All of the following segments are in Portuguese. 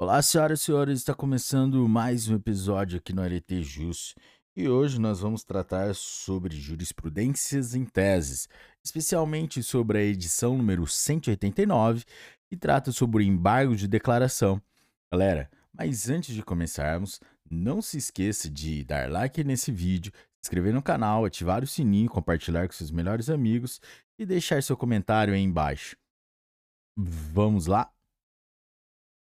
Olá, senhoras e senhores, está começando mais um episódio aqui no Arete Jus e hoje nós vamos tratar sobre jurisprudências em teses, especialmente sobre a edição número 189, que trata sobre o embargo de declaração. Galera, mas antes de começarmos, não se esqueça de dar like nesse vídeo, se inscrever no canal, ativar o sininho, compartilhar com seus melhores amigos e deixar seu comentário aí embaixo. Vamos lá?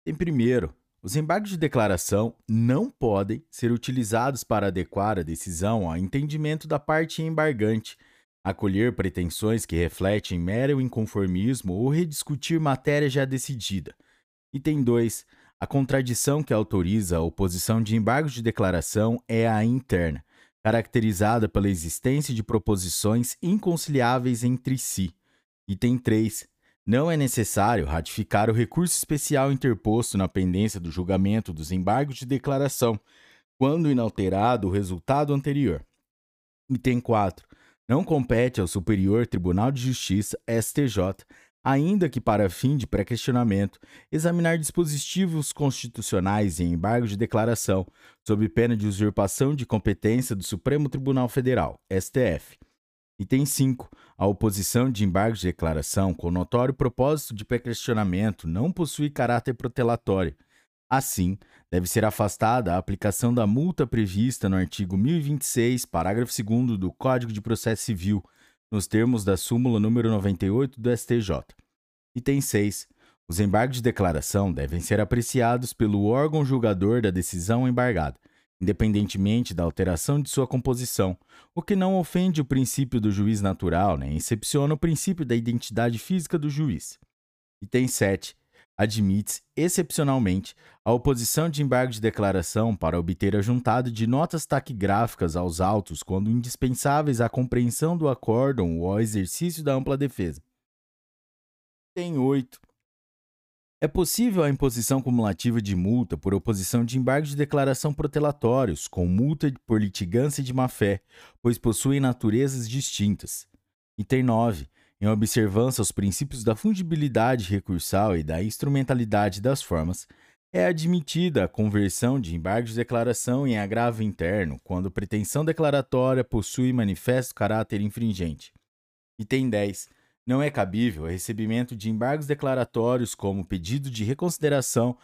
Em primeiro, os embargos de declaração não podem ser utilizados para adequar a decisão ao entendimento da parte embargante, acolher pretensões que refletem mero inconformismo ou rediscutir matéria já decidida. Item 2. A contradição que autoriza a oposição de embargos de declaração é a interna, caracterizada pela existência de proposições inconciliáveis entre si. Item 3. Não é necessário ratificar o recurso especial interposto na pendência do julgamento dos embargos de declaração, quando inalterado o resultado anterior. Item 4. Não compete ao Superior Tribunal de Justiça, STJ, ainda que para fim de pré-questionamento, examinar dispositivos constitucionais em embargo de declaração, sob pena de usurpação de competência do Supremo Tribunal Federal, STF. Item 5. A oposição de embargos de declaração com notório propósito de pré-questionamento não possui caráter protelatório. Assim, deve ser afastada a aplicação da multa prevista no artigo 1026, parágrafo 2 do Código de Processo Civil, nos termos da súmula número 98 do STJ. Item 6. Os embargos de declaração devem ser apreciados pelo órgão julgador da decisão embargada, independentemente da alteração de sua composição, o que não ofende o princípio do juiz natural, nem excepciona o princípio da identidade física do juiz. Item 7. Admite, excepcionalmente, a oposição de embargo de declaração para obter a juntada de notas taquigráficas aos autos quando indispensáveis à compreensão do acórdão ou ao exercício da ampla defesa. Item 8. É possível a imposição cumulativa de multa por oposição de embargos de declaração protelatórios, com multa por litigância de má-fé, pois possuem naturezas distintas. Item 9 em observância aos princípios da fungibilidade recursal e da instrumentalidade das formas, é admitida a conversão de embargos de declaração em agravo interno quando pretensão declaratória possui manifesto caráter infringente. Item 10. Não é cabível o recebimento de embargos declaratórios como pedido de reconsideração,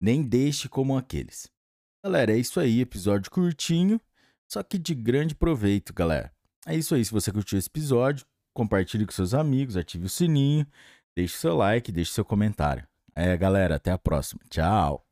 nem deste como aqueles. Galera, é isso aí, episódio curtinho, só que de grande proveito, galera. É isso aí, se você curtiu esse episódio, compartilhe com seus amigos, ative o sininho, deixe seu like, deixe seu comentário. É, galera, até a próxima. Tchau!